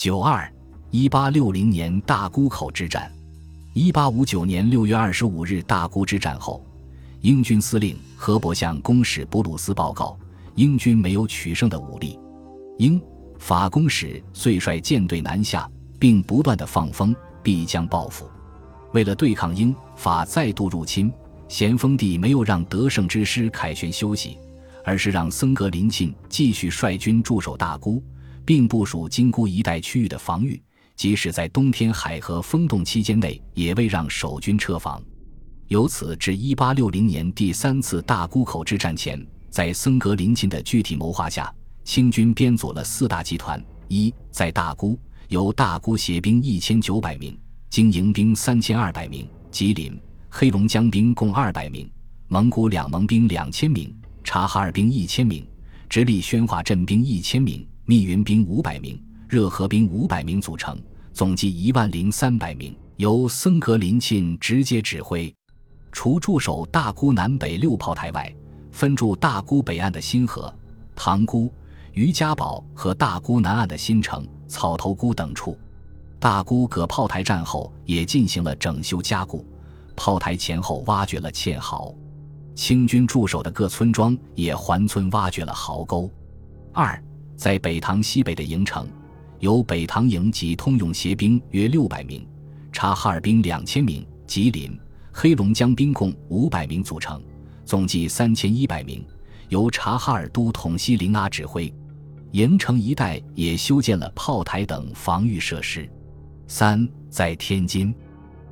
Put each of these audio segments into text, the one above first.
九二一八六零年大沽口之战，一八五九年六月二十五日大沽之战后，英军司令何伯向公使布鲁斯报告，英军没有取胜的武力。英法公使遂率舰队南下，并不断的放风，必将报复。为了对抗英法再度入侵，咸丰帝没有让得胜之师凯旋休息，而是让僧格林沁继续率军驻守大沽。并部署金沽一带区域的防御，即使在冬天海河封冻期间内，也未让守军撤防。由此至一八六零年第三次大沽口之战前，在森格林沁的具体谋划下，清军编组了四大集团：一，在大沽由大沽协兵一千九百名，经营兵三千二百名，吉林、黑龙江兵共二百名，蒙古两盟兵两千名，察哈尔兵一千名，直隶宣化镇兵一千名。密云兵五百名，热河兵五百名组成，总计一万零三百名，由森格林沁直接指挥。除驻守大沽南北六炮台外，分驻大沽北岸的新河、塘沽、于家堡和大沽南岸的新城、草头沽等处。大沽各炮台战后也进行了整修加固，炮台前后挖掘了堑壕，清军驻守的各村庄也环村挖掘了壕沟。二。在北塘西北的营城，由北塘营及通用协兵约六百名，察哈尔兵两千名，吉林、黑龙江兵共五百名组成，总计三千一百名，由察哈尔都统西林阿指挥。营城一带也修建了炮台等防御设施。三，在天津，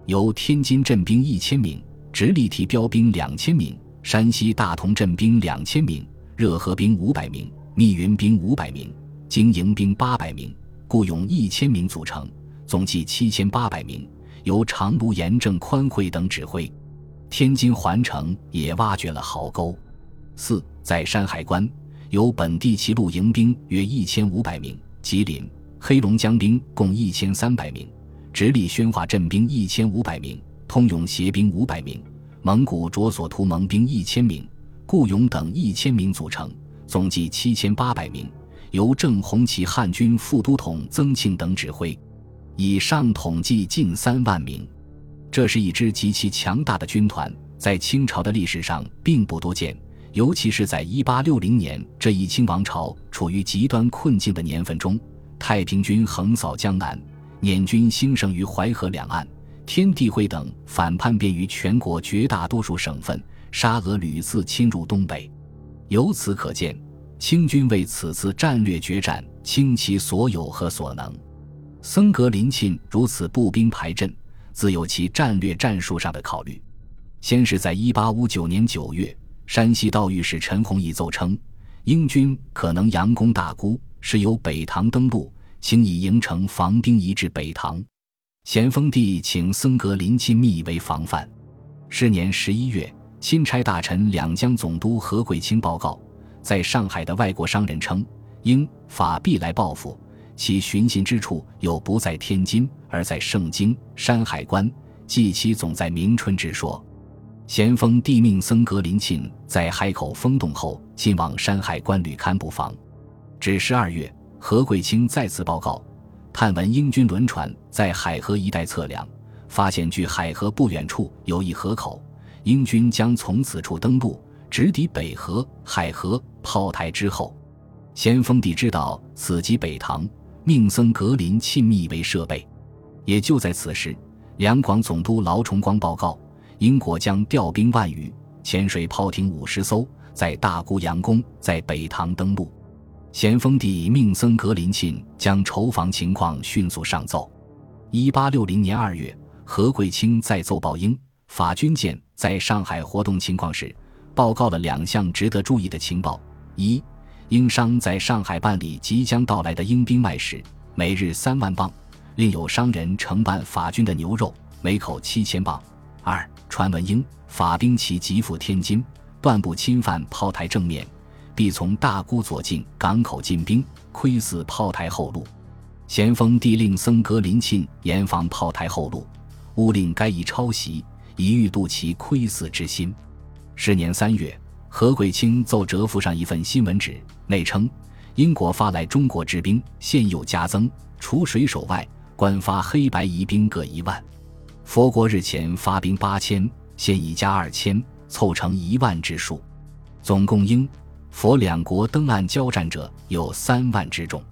由天津镇兵一千名，直隶提标兵两千名，山西大同镇兵两千名，热河兵五百名。密云兵五百名，经营兵八百名，雇佣一千名组成，总计七千八百名，由长卢严正宽惠等指挥。天津环城也挖掘了壕沟。四，在山海关，由本地骑路营兵约一千五百名，吉林、黑龙江兵共一千三百名，直隶宣化镇兵一千五百名，通用协兵五百名，蒙古卓索图盟兵一千名，雇佣等一千名组成。总计七千八百名，由正红旗汉军副都统曾庆等指挥。以上统计近三万名，这是一支极其强大的军团，在清朝的历史上并不多见，尤其是在一八六零年这一清王朝处于极端困境的年份中，太平军横扫江南，捻军兴盛于淮河两岸，天地会等反叛便于全国绝大多数省份，沙俄屡次侵入东北。由此可见，清军为此次战略决战倾其所有和所能。森格林沁如此步兵排阵，自有其战略战术上的考虑。先是在1859年9月，山西道御史陈弘毅奏称，英军可能佯攻大沽，是由北塘登陆，请以营城防兵移至北塘。咸丰帝请森格林沁密为防范。是年十一月。钦差大臣两江总督何桂清报告，在上海的外国商人称，英法必来报复，其寻衅之处有不在天津，而在盛京、山海关，即其总在明春之说。咸丰帝命僧格林沁在海口封冻后，进往山海关旅勘布防。至十二月，何桂清再次报告，探闻英军轮船在海河一带测量，发现距海河不远处有一河口。英军将从此处登陆，直抵北河、海河炮台之后。咸丰帝知道此即北塘，命僧格林沁密为设备。也就在此时，两广总督劳崇光报告，英国将调兵万余，潜水炮艇五十艘，在大沽佯攻，在北塘登陆。咸丰帝命僧格林沁将筹防情况迅速上奏。一八六零年二月，何桂清再奏报英法军舰。在上海活动情况时，报告了两项值得注意的情报：一，英商在上海办理即将到来的英兵卖使，每日三万镑；另有商人承办法军的牛肉，每口七千镑。二，传闻英法兵旗急赴天津，断不侵犯炮台正面，必从大沽左近港口进兵，窥伺炮台后路。咸丰帝令僧格林沁严防炮台后路，勿令该一抄袭。以欲度其窥伺之心。是年三月，何桂清奏折附上一份新闻纸，内称英国发来中国之兵，现有加增，除水手外，官发黑白夷兵各一万。佛国日前发兵八千，现已加二千，凑成一万之数。总共英、佛两国登岸交战者有三万之众。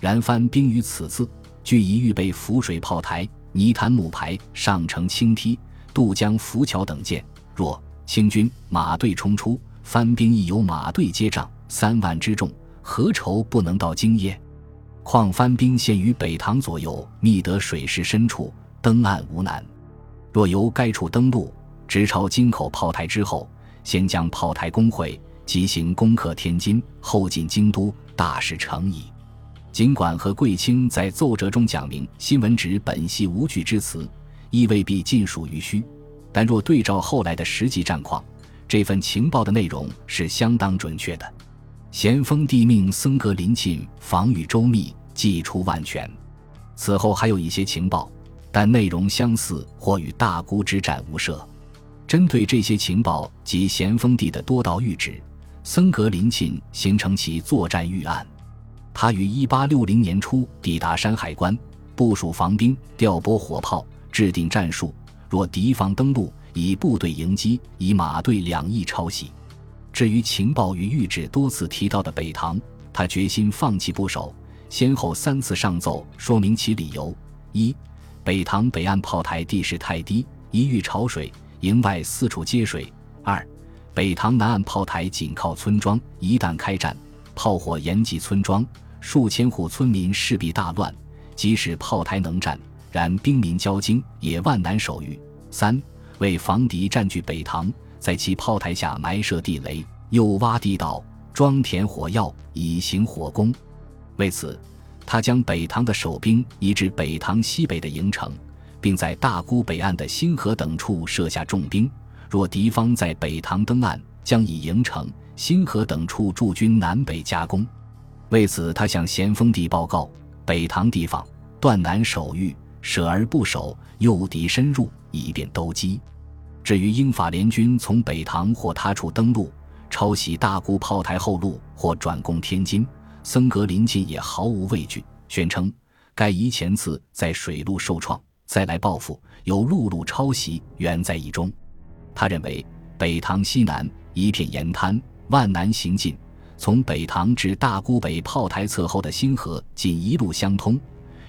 然番兵于此次，俱已预备浮水炮台、泥潭木排、上乘轻梯、渡江浮桥等舰。若清军马队冲出，番兵亦有马队接仗，三万之众，何愁不能到京耶？况番兵现于北塘左右，觅得水势深处，登岸无难。若由该处登陆，直朝京口炮台之后，先将炮台攻会，即行攻克天津，后进京都，大事成矣。尽管和贵卿在奏折中讲明新闻指本系无据之词，亦未必尽属于虚，但若对照后来的实际战况，这份情报的内容是相当准确的。咸丰帝命僧格林沁防御周密，计出万全。此后还有一些情报，但内容相似或与大沽之战无涉。针对这些情报及咸丰帝的多道谕旨，僧格林沁形成其作战预案。他于一八六零年初抵达山海关，部署防兵，调拨火炮，制定战术。若敌方登陆，以部队迎击，以马队两翼抄袭。至于情报与谕旨多次提到的北塘，他决心放弃不守，先后三次上奏说明其理由：一、北塘北岸炮台地势太低，一遇潮水，营外四处接水；二、北塘南岸炮台紧靠村庄，一旦开战，炮火延及村庄，数千户村民势必大乱。即使炮台能战，然兵民交惊，也万难守御。三、为防敌占据北塘。在其炮台下埋设地雷，又挖地道、装填火药，以行火攻。为此，他将北塘的守兵移至北塘西北的营城，并在大沽北岸的新河等处设下重兵。若敌方在北塘登岸，将以营城、新河等处驻军南北夹攻。为此，他向咸丰帝报告：北塘地方断难守御，舍而不守，诱敌深入，以便兜击。至于英法联军从北塘或他处登陆，抄袭大沽炮台后路或转攻天津，僧格林沁也毫无畏惧，宣称该夷前次在水路受创，再来报复，有陆路抄袭，原在意中。他认为北塘西南一片盐滩，万难行进，从北塘至大沽北炮台侧后的新河仅一路相通，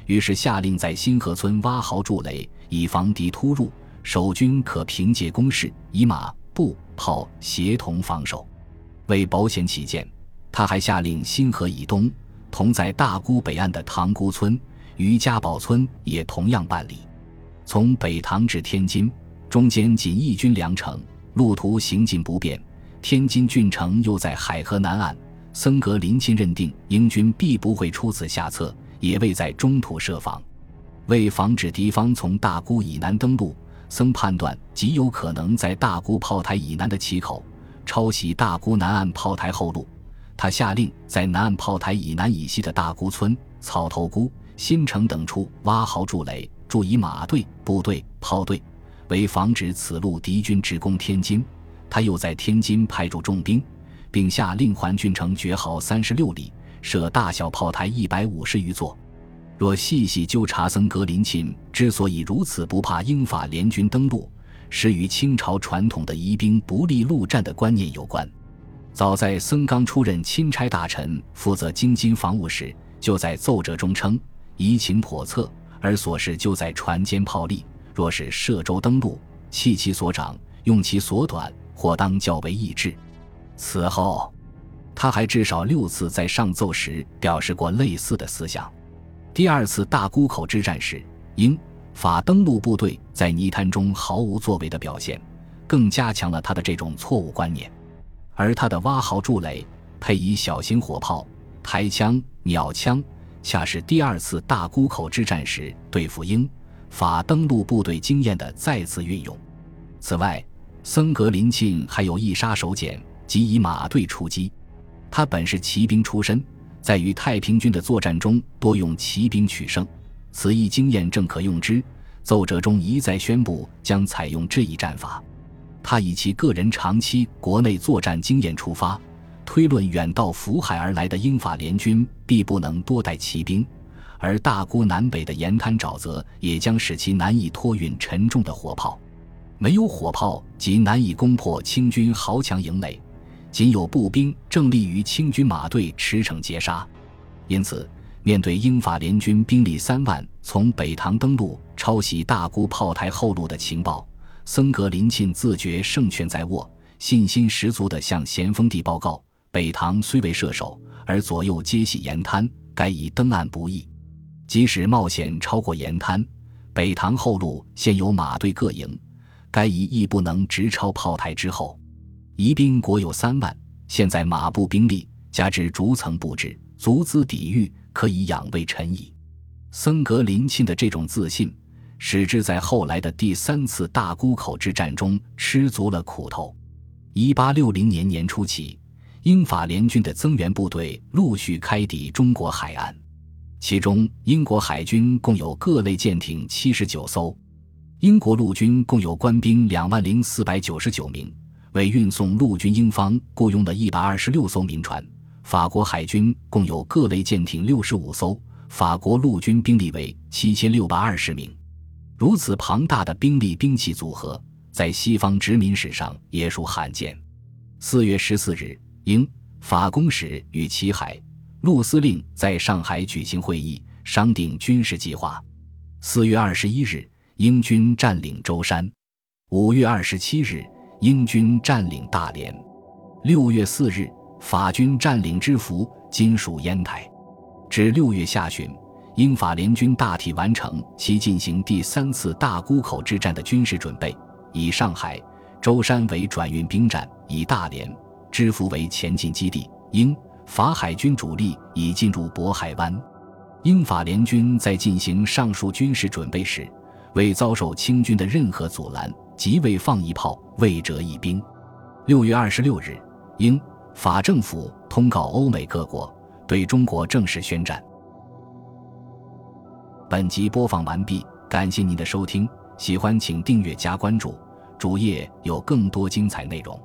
于是下令在新河村挖壕筑垒，以防敌突入。守军可凭借攻势，以马步炮协同防守。为保险起见，他还下令新河以东，同在大沽北岸的塘沽村、于家堡村也同样办理。从北塘至天津，中间仅一军粮城，路途行进不便。天津郡城又在海河南岸，森格林沁认定英军必不会出此下策，也未在中途设防。为防止敌方从大沽以南登陆。僧判断极有可能在大沽炮台以南的旗口抄袭大沽南岸炮台后路，他下令在南岸炮台以南以西的大沽村、草头沽、新城等处挖壕筑垒，驻以马队、部队、炮队，为防止此路敌军直攻天津。他又在天津派驻重兵，并下令环郡城绝壕三十六里，设大小炮台一百五十余座。若细细纠察，僧格林沁之所以如此不怕英法联军登陆，是与清朝传统的疑兵不利陆战的观念有关。早在僧刚出任钦差大臣，负责京津防务时，就在奏折中称：“疑情叵测，而所事就在船坚炮利。若是涉舟登陆，弃其所长，用其所短，或当较为易制。”此后，他还至少六次在上奏时表示过类似的思想。第二次大沽口之战时，英法登陆部队在泥滩中毫无作为的表现，更加强了他的这种错误观念。而他的挖壕筑垒，配以小型火炮、台枪、鸟枪，恰是第二次大沽口之战时对付英法登陆部队经验的再次运用。此外，森格林沁还有一杀手锏，即以马队出击。他本是骑兵出身。在与太平军的作战中，多用骑兵取胜，此一经验正可用之。奏折中一再宣布将采用这一战法。他以其个人长期国内作战经验出发，推论远道福海而来的英法联军必不能多带骑兵，而大沽南北的盐滩沼泽也将使其难以托运沉重的火炮。没有火炮，即难以攻破清军豪强营垒；仅有步兵正立于清军马队驰骋截杀。因此，面对英法联军兵力三万从北塘登陆、抄袭大沽炮台后路的情报，森格林沁自觉胜券在握，信心十足地向咸丰帝报告：北塘虽为射手，而左右皆系盐滩，该以登岸不易。即使冒险超过盐滩，北塘后路现有马队各营。该以亦不能直超炮台之后，宜兵国有三万，现在马步兵力加之逐层布置，足资抵御，可以养卫臣矣。森格林沁的这种自信，使之在后来的第三次大沽口之战中吃足了苦头。一八六零年年初起，英法联军的增援部队陆续开抵中国海岸，其中英国海军共有各类舰艇七十九艘。英国陆军共有官兵两万零四百九十九名，为运送陆军英方雇佣的一百二十六艘民船。法国海军共有各类舰艇六十五艘，法国陆军兵力为七千六百二十名。如此庞大的兵力兵器组合，在西方殖民史上也属罕见。四月十四日，英法公使与齐海陆司令在上海举行会议，商定军事计划。四月二十一日。英军占领舟山，五月二十七日，英军占领大连，六月四日，法军占领知府，今属烟台。至六月下旬，英法联军大体完成其进行第三次大沽口之战的军事准备，以上海、舟山为转运兵站，以大连、知府为前进基地。英法海军主力已进入渤海湾。英法联军在进行上述军事准备时。未遭受清军的任何阻拦，即未放一炮，未折一兵。六月二十六日，英法政府通告欧美各国，对中国正式宣战。本集播放完毕，感谢您的收听，喜欢请订阅加关注，主页有更多精彩内容。